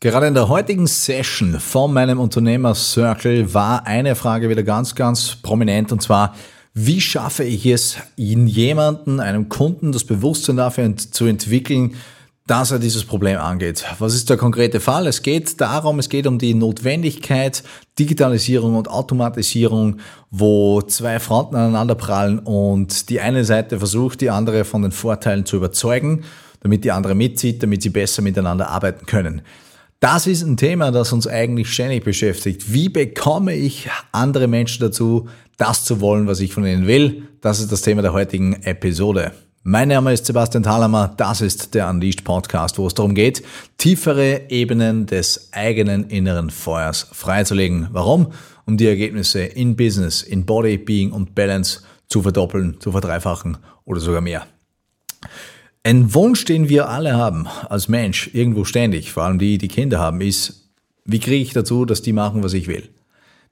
Gerade in der heutigen Session von meinem Unternehmer Circle war eine Frage wieder ganz, ganz prominent und zwar, wie schaffe ich es, in jemanden, einem Kunden, das Bewusstsein dafür zu entwickeln, dass er dieses Problem angeht. Was ist der konkrete Fall? Es geht darum, es geht um die Notwendigkeit, Digitalisierung und Automatisierung, wo zwei Fronten aneinander prallen und die eine Seite versucht, die andere von den Vorteilen zu überzeugen, damit die andere mitzieht, damit sie besser miteinander arbeiten können. Das ist ein Thema, das uns eigentlich ständig beschäftigt. Wie bekomme ich andere Menschen dazu, das zu wollen, was ich von ihnen will? Das ist das Thema der heutigen Episode. Mein Name ist Sebastian Thalhammer, das ist der Unleashed Podcast, wo es darum geht, tiefere Ebenen des eigenen inneren Feuers freizulegen. Warum? Um die Ergebnisse in Business, in Body, Being und Balance zu verdoppeln, zu verdreifachen oder sogar mehr. Ein Wunsch, den wir alle haben als Mensch, irgendwo ständig, vor allem die, die Kinder haben, ist, wie kriege ich dazu, dass die machen, was ich will?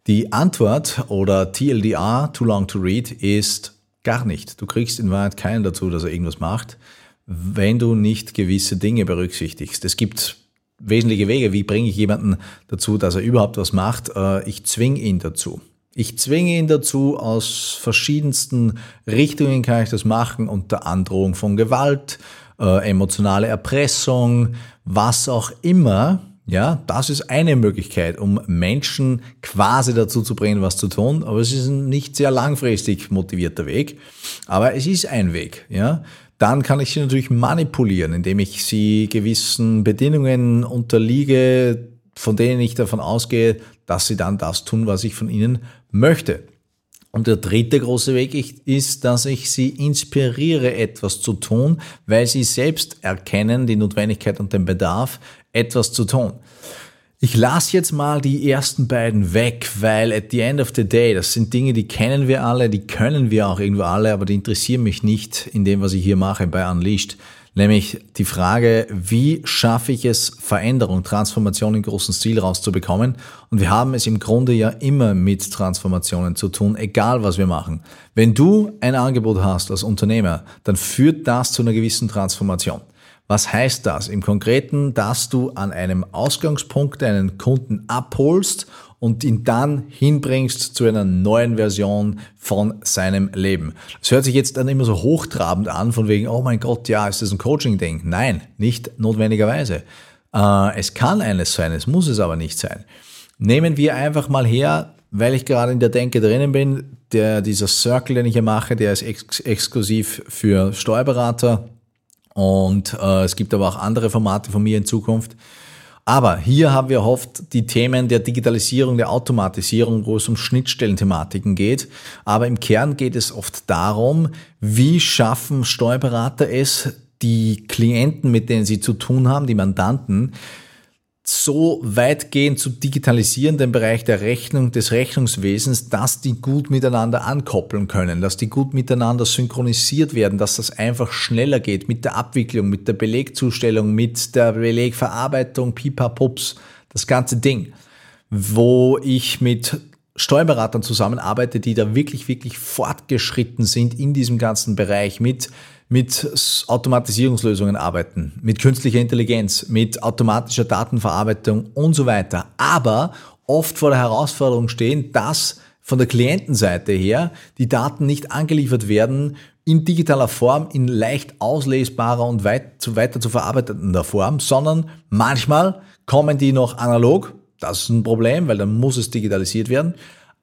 Die Antwort oder TLDR, too long to read, ist gar nicht. Du kriegst in Wahrheit keinen dazu, dass er irgendwas macht, wenn du nicht gewisse Dinge berücksichtigst. Es gibt wesentliche Wege, wie bringe ich jemanden dazu, dass er überhaupt was macht. Äh, ich zwinge ihn dazu. Ich zwinge ihn dazu, aus verschiedensten Richtungen kann ich das machen, unter Androhung von Gewalt, äh, emotionale Erpressung, was auch immer. Ja, das ist eine Möglichkeit, um Menschen quasi dazu zu bringen, was zu tun. Aber es ist ein nicht sehr langfristig motivierter Weg. Aber es ist ein Weg. Ja, dann kann ich sie natürlich manipulieren, indem ich sie gewissen Bedingungen unterliege, von denen ich davon ausgehe, dass sie dann das tun, was ich von ihnen möchte. Und der dritte große Weg ist, dass ich sie inspiriere, etwas zu tun, weil sie selbst erkennen die Notwendigkeit und den Bedarf, etwas zu tun. Ich lasse jetzt mal die ersten beiden weg, weil at the end of the day, das sind Dinge, die kennen wir alle, die können wir auch irgendwo alle, aber die interessieren mich nicht in dem, was ich hier mache bei Unleashed nämlich die Frage, wie schaffe ich es, Veränderung, Transformation in großen Stil rauszubekommen? Und wir haben es im Grunde ja immer mit Transformationen zu tun, egal was wir machen. Wenn du ein Angebot hast als Unternehmer, dann führt das zu einer gewissen Transformation. Was heißt das? Im Konkreten, dass du an einem Ausgangspunkt einen Kunden abholst und ihn dann hinbringst zu einer neuen Version von seinem Leben. Das hört sich jetzt dann immer so hochtrabend an, von wegen, oh mein Gott, ja, ist das ein Coaching-Ding? Nein, nicht notwendigerweise. Äh, es kann eines sein, es muss es aber nicht sein. Nehmen wir einfach mal her, weil ich gerade in der Denke drinnen bin, der, dieser Circle, den ich hier mache, der ist ex exklusiv für Steuerberater und äh, es gibt aber auch andere Formate von mir in Zukunft. Aber hier haben wir oft die Themen der Digitalisierung, der Automatisierung, wo es um Schnittstellenthematiken geht. Aber im Kern geht es oft darum, wie schaffen Steuerberater es, die Klienten, mit denen sie zu tun haben, die Mandanten, so weitgehend zu digitalisieren, den Bereich der Rechnung, des Rechnungswesens, dass die gut miteinander ankoppeln können, dass die gut miteinander synchronisiert werden, dass das einfach schneller geht mit der Abwicklung, mit der Belegzustellung, mit der Belegverarbeitung, pipapups, das ganze Ding, wo ich mit Steuerberatern zusammenarbeite, die da wirklich, wirklich fortgeschritten sind in diesem ganzen Bereich mit mit Automatisierungslösungen arbeiten, mit künstlicher Intelligenz, mit automatischer Datenverarbeitung und so weiter. Aber oft vor der Herausforderung stehen, dass von der Klientenseite her die Daten nicht angeliefert werden in digitaler Form, in leicht auslesbarer und weit, weiter zu verarbeitender Form, sondern manchmal kommen die noch analog. Das ist ein Problem, weil dann muss es digitalisiert werden.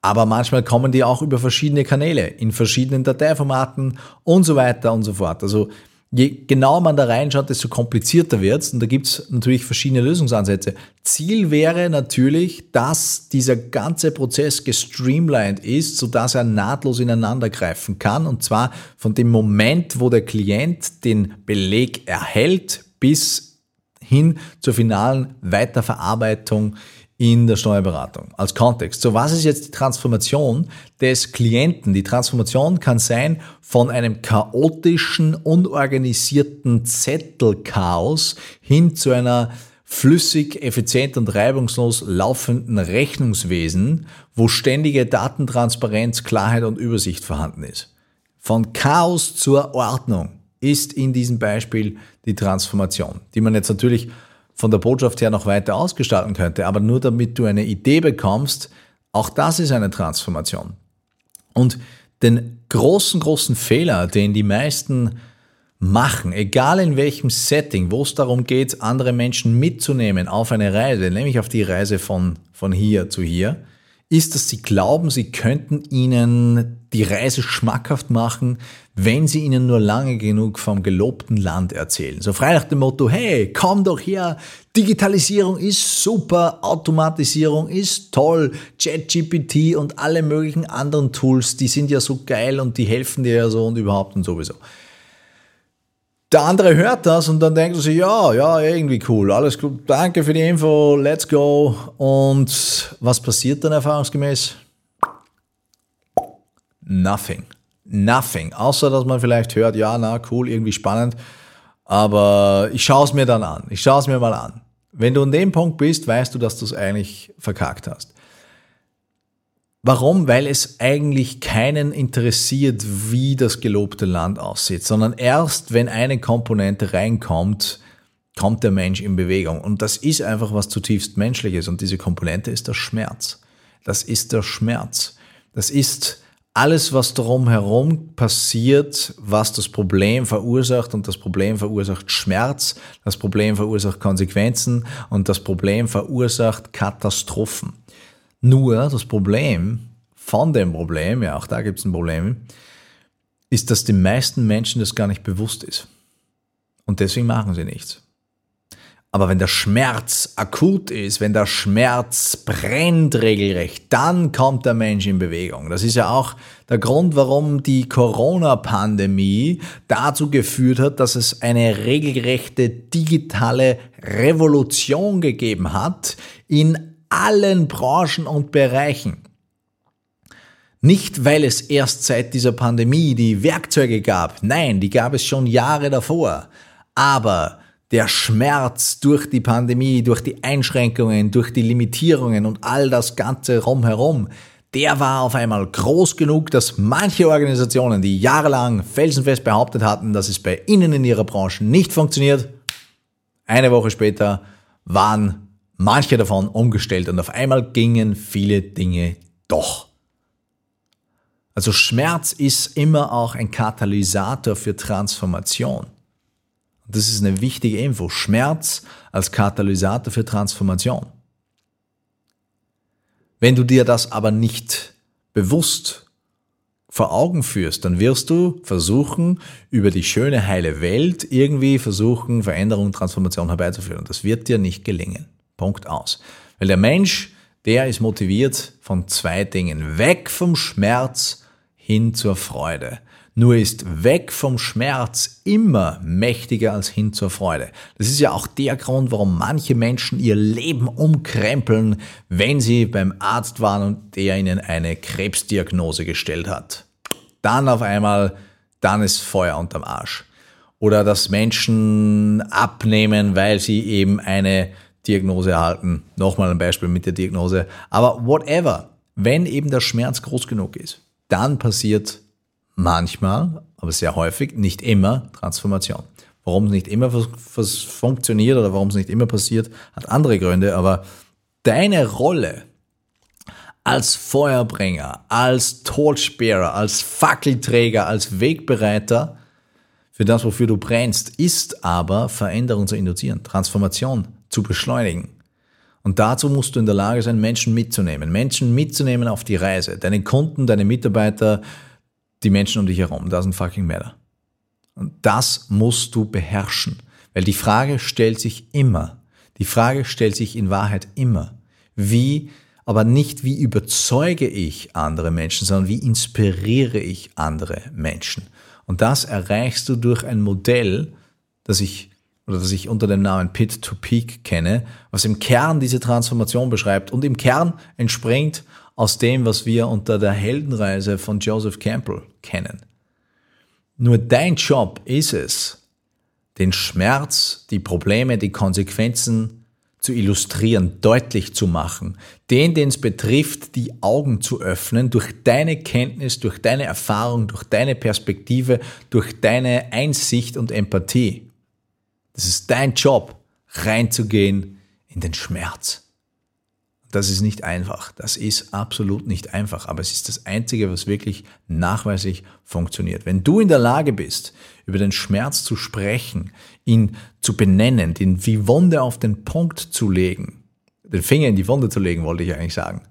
Aber manchmal kommen die auch über verschiedene Kanäle, in verschiedenen Dateiformaten und so weiter und so fort. Also je genauer man da reinschaut, desto komplizierter wird's und da gibt's natürlich verschiedene Lösungsansätze. Ziel wäre natürlich, dass dieser ganze Prozess gestreamlined ist, sodass er nahtlos ineinander greifen kann und zwar von dem Moment, wo der Klient den Beleg erhält, bis hin zur finalen Weiterverarbeitung in der Steuerberatung als Kontext. So, was ist jetzt die Transformation des Klienten? Die Transformation kann sein von einem chaotischen, unorganisierten Zettelchaos hin zu einer flüssig, effizient und reibungslos laufenden Rechnungswesen, wo ständige Datentransparenz, Klarheit und Übersicht vorhanden ist. Von Chaos zur Ordnung ist in diesem Beispiel die Transformation, die man jetzt natürlich von der Botschaft her noch weiter ausgestalten könnte, aber nur damit du eine Idee bekommst, auch das ist eine Transformation. Und den großen, großen Fehler, den die meisten machen, egal in welchem Setting, wo es darum geht, andere Menschen mitzunehmen auf eine Reise, nämlich auf die Reise von, von hier zu hier, ist, dass sie glauben, sie könnten ihnen die Reise schmackhaft machen, wenn sie ihnen nur lange genug vom gelobten Land erzählen. So frei nach dem Motto, hey, komm doch her, Digitalisierung ist super, Automatisierung ist toll, ChatGPT und alle möglichen anderen Tools, die sind ja so geil und die helfen dir ja so und überhaupt und sowieso. Der andere hört das und dann denkt er sich, ja, ja, irgendwie cool, alles gut, danke für die Info, let's go. Und was passiert dann erfahrungsgemäß? Nothing. Nothing. Außer, dass man vielleicht hört, ja, na, cool, irgendwie spannend. Aber ich schaue es mir dann an. Ich schaue es mir mal an. Wenn du an dem Punkt bist, weißt du, dass du es eigentlich verkackt hast. Warum? Weil es eigentlich keinen interessiert, wie das gelobte Land aussieht, sondern erst wenn eine Komponente reinkommt, kommt der Mensch in Bewegung. Und das ist einfach was zutiefst Menschliches. Und diese Komponente ist der Schmerz. Das ist der Schmerz. Das ist alles, was drumherum passiert, was das Problem verursacht. Und das Problem verursacht Schmerz. Das Problem verursacht Konsequenzen. Und das Problem verursacht Katastrophen. Nur das Problem von dem Problem, ja auch da gibt es ein Problem, ist, dass den meisten Menschen das gar nicht bewusst ist. Und deswegen machen sie nichts. Aber wenn der Schmerz akut ist, wenn der Schmerz brennt regelrecht, dann kommt der Mensch in Bewegung. Das ist ja auch der Grund, warum die Corona-Pandemie dazu geführt hat, dass es eine regelrechte digitale Revolution gegeben hat in allen Branchen und Bereichen. Nicht, weil es erst seit dieser Pandemie die Werkzeuge gab, nein, die gab es schon Jahre davor, aber der Schmerz durch die Pandemie, durch die Einschränkungen, durch die Limitierungen und all das Ganze rumherum, der war auf einmal groß genug, dass manche Organisationen, die jahrelang felsenfest behauptet hatten, dass es bei ihnen in ihrer Branche nicht funktioniert, eine Woche später waren manche davon umgestellt und auf einmal gingen viele Dinge doch. Also Schmerz ist immer auch ein Katalysator für Transformation. Das ist eine wichtige Info. Schmerz als Katalysator für Transformation. Wenn du dir das aber nicht bewusst vor Augen führst, dann wirst du versuchen, über die schöne, heile Welt irgendwie versuchen, Veränderung, Transformation herbeizuführen. Das wird dir nicht gelingen. Punkt aus. Weil der Mensch, der ist motiviert von zwei Dingen. Weg vom Schmerz hin zur Freude. Nur ist weg vom Schmerz immer mächtiger als hin zur Freude. Das ist ja auch der Grund, warum manche Menschen ihr Leben umkrempeln, wenn sie beim Arzt waren und der ihnen eine Krebsdiagnose gestellt hat. Dann auf einmal, dann ist Feuer unterm Arsch. Oder dass Menschen abnehmen, weil sie eben eine Diagnose erhalten. Nochmal ein Beispiel mit der Diagnose. Aber whatever, wenn eben der Schmerz groß genug ist, dann passiert manchmal, aber sehr häufig, nicht immer Transformation. Warum es nicht immer funktioniert oder warum es nicht immer passiert, hat andere Gründe, aber deine Rolle als Feuerbringer, als Torchbearer, als Fackelträger, als Wegbereiter für das, wofür du brennst, ist aber Veränderung zu induzieren, Transformation zu beschleunigen. Und dazu musst du in der Lage sein, Menschen mitzunehmen. Menschen mitzunehmen auf die Reise. Deine Kunden, deine Mitarbeiter, die Menschen um dich herum. Doesn't fucking matter. Und das musst du beherrschen. Weil die Frage stellt sich immer. Die Frage stellt sich in Wahrheit immer. Wie, aber nicht wie überzeuge ich andere Menschen, sondern wie inspiriere ich andere Menschen. Und das erreichst du durch ein Modell, das ich oder das ich unter dem Namen Pit to Peak kenne, was im Kern diese Transformation beschreibt und im Kern entspringt aus dem, was wir unter der Heldenreise von Joseph Campbell kennen. Nur dein Job ist es, den Schmerz, die Probleme, die Konsequenzen zu illustrieren, deutlich zu machen, den, den es betrifft, die Augen zu öffnen, durch deine Kenntnis, durch deine Erfahrung, durch deine Perspektive, durch deine Einsicht und Empathie. Das ist dein Job, reinzugehen in den Schmerz. Das ist nicht einfach. Das ist absolut nicht einfach. Aber es ist das Einzige, was wirklich nachweislich funktioniert. Wenn du in der Lage bist, über den Schmerz zu sprechen, ihn zu benennen, den wie Wunde auf den Punkt zu legen, den Finger in die Wunde zu legen, wollte ich eigentlich sagen,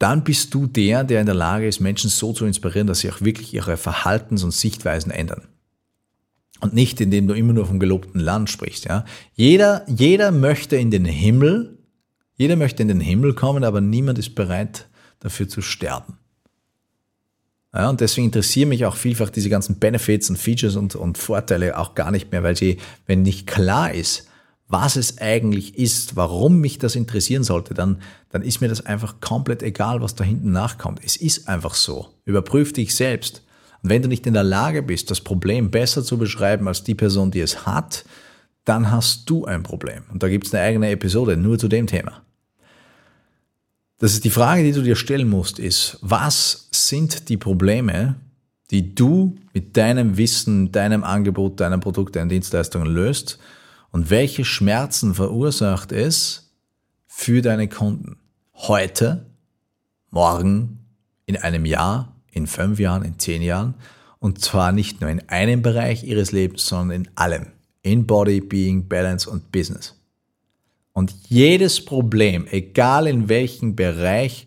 dann bist du der, der in der Lage ist, Menschen so zu inspirieren, dass sie auch wirklich ihre Verhaltens- und Sichtweisen ändern. Und nicht, indem du immer nur vom gelobten Land sprichst. Ja? Jeder, jeder möchte in den Himmel, jeder möchte in den Himmel kommen, aber niemand ist bereit, dafür zu sterben. Ja, und deswegen interessieren mich auch vielfach diese ganzen Benefits und Features und, und Vorteile auch gar nicht mehr, weil sie, wenn nicht klar ist, was es eigentlich ist, warum mich das interessieren sollte, dann, dann ist mir das einfach komplett egal, was da hinten nachkommt. Es ist einfach so. Überprüf dich selbst. Und wenn du nicht in der Lage bist, das Problem besser zu beschreiben als die Person, die es hat, dann hast du ein Problem. Und da gibt es eine eigene Episode nur zu dem Thema. Das ist die Frage, die du dir stellen musst, ist, was sind die Probleme, die du mit deinem Wissen, deinem Angebot, deinem Produkt, deinen Dienstleistungen löst und welche Schmerzen verursacht es für deine Kunden heute, morgen, in einem Jahr, in fünf Jahren, in zehn Jahren und zwar nicht nur in einem Bereich ihres Lebens, sondern in allem, in Body, Being, Balance und Business. Und jedes Problem, egal in welchem Bereich,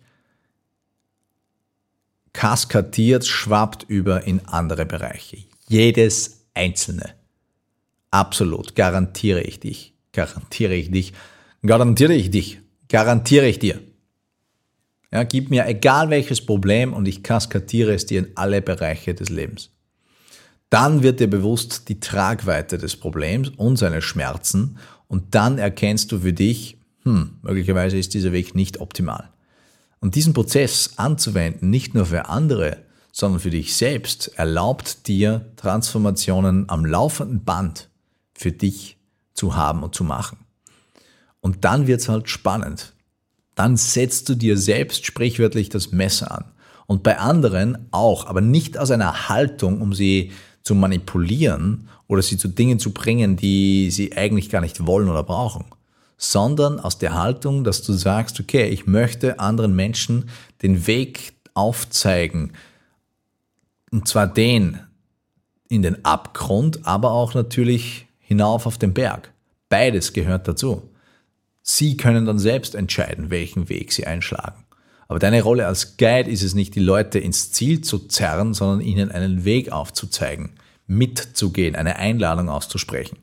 kaskadiert, schwappt über in andere Bereiche. Jedes einzelne. Absolut. Garantiere ich dich. Garantiere ich dich. Garantiere ich dich. Garantiere ich dir. Ja, gib mir egal welches Problem und ich kaskadiere es dir in alle Bereiche des Lebens. Dann wird dir bewusst die Tragweite des Problems und seine Schmerzen und dann erkennst du für dich, hm, möglicherweise ist dieser Weg nicht optimal. Und diesen Prozess anzuwenden, nicht nur für andere, sondern für dich selbst, erlaubt dir Transformationen am laufenden Band für dich zu haben und zu machen. Und dann wird's halt spannend. Dann setzt du dir selbst sprichwörtlich das Messer an. Und bei anderen auch, aber nicht aus einer Haltung, um sie zu manipulieren oder sie zu Dingen zu bringen, die sie eigentlich gar nicht wollen oder brauchen, sondern aus der Haltung, dass du sagst, okay, ich möchte anderen Menschen den Weg aufzeigen, und zwar den in den Abgrund, aber auch natürlich hinauf auf den Berg. Beides gehört dazu. Sie können dann selbst entscheiden, welchen Weg sie einschlagen. Aber deine Rolle als Guide ist es nicht, die Leute ins Ziel zu zerren, sondern ihnen einen Weg aufzuzeigen, mitzugehen, eine Einladung auszusprechen.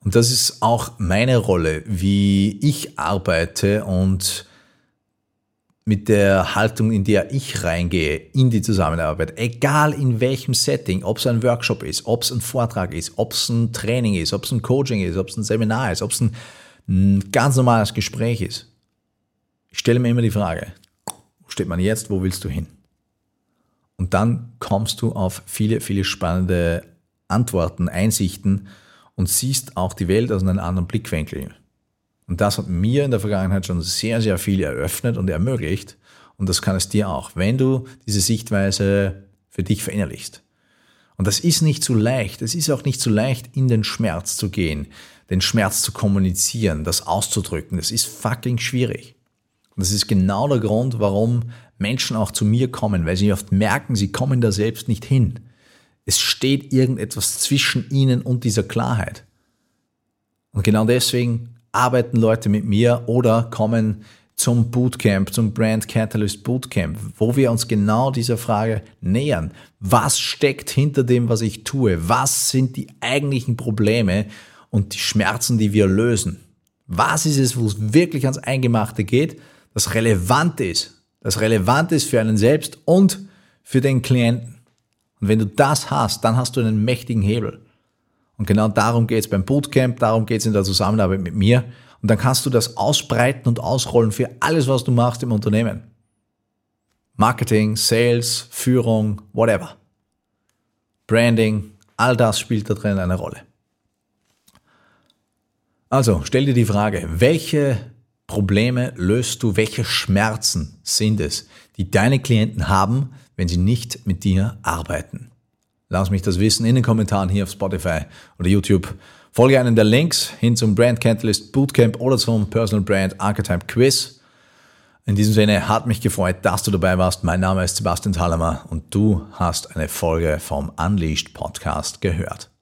Und das ist auch meine Rolle, wie ich arbeite und mit der Haltung, in der ich reingehe in die Zusammenarbeit, egal in welchem Setting, ob es ein Workshop ist, ob es ein Vortrag ist, ob es ein Training ist, ob es ein Coaching ist, ob es ein Seminar ist, ob es ein ganz normales Gespräch ist. Ich stelle mir immer die Frage, wo steht man jetzt, wo willst du hin? Und dann kommst du auf viele, viele spannende Antworten, Einsichten und siehst auch die Welt aus einem anderen Blickwinkel. Und das hat mir in der Vergangenheit schon sehr, sehr viel eröffnet und ermöglicht. Und das kann es dir auch, wenn du diese Sichtweise für dich verinnerlichst. Und das ist nicht so leicht. Es ist auch nicht so leicht, in den Schmerz zu gehen, den Schmerz zu kommunizieren, das auszudrücken. Das ist fucking schwierig. Und das ist genau der Grund, warum Menschen auch zu mir kommen, weil sie oft merken, sie kommen da selbst nicht hin. Es steht irgendetwas zwischen ihnen und dieser Klarheit. Und genau deswegen arbeiten Leute mit mir oder kommen zum Bootcamp, zum Brand Catalyst Bootcamp, wo wir uns genau dieser Frage nähern. Was steckt hinter dem, was ich tue? Was sind die eigentlichen Probleme und die Schmerzen, die wir lösen? Was ist es, wo es wirklich ans Eingemachte geht? das relevant ist, das relevant ist für einen selbst und für den Klienten. Und wenn du das hast, dann hast du einen mächtigen Hebel. Und genau darum geht es beim Bootcamp, darum geht es in der Zusammenarbeit mit mir. Und dann kannst du das ausbreiten und ausrollen für alles, was du machst im Unternehmen. Marketing, Sales, Führung, whatever. Branding, all das spielt da drin eine Rolle. Also stell dir die Frage, welche Probleme löst du? Welche Schmerzen sind es, die deine Klienten haben, wenn sie nicht mit dir arbeiten? Lass mich das wissen in den Kommentaren hier auf Spotify oder YouTube. Folge einen der Links hin zum Brand Catalyst Bootcamp oder zum Personal Brand Archetype Quiz. In diesem Sinne hat mich gefreut, dass du dabei warst. Mein Name ist Sebastian Thalhammer und du hast eine Folge vom Unleashed Podcast gehört.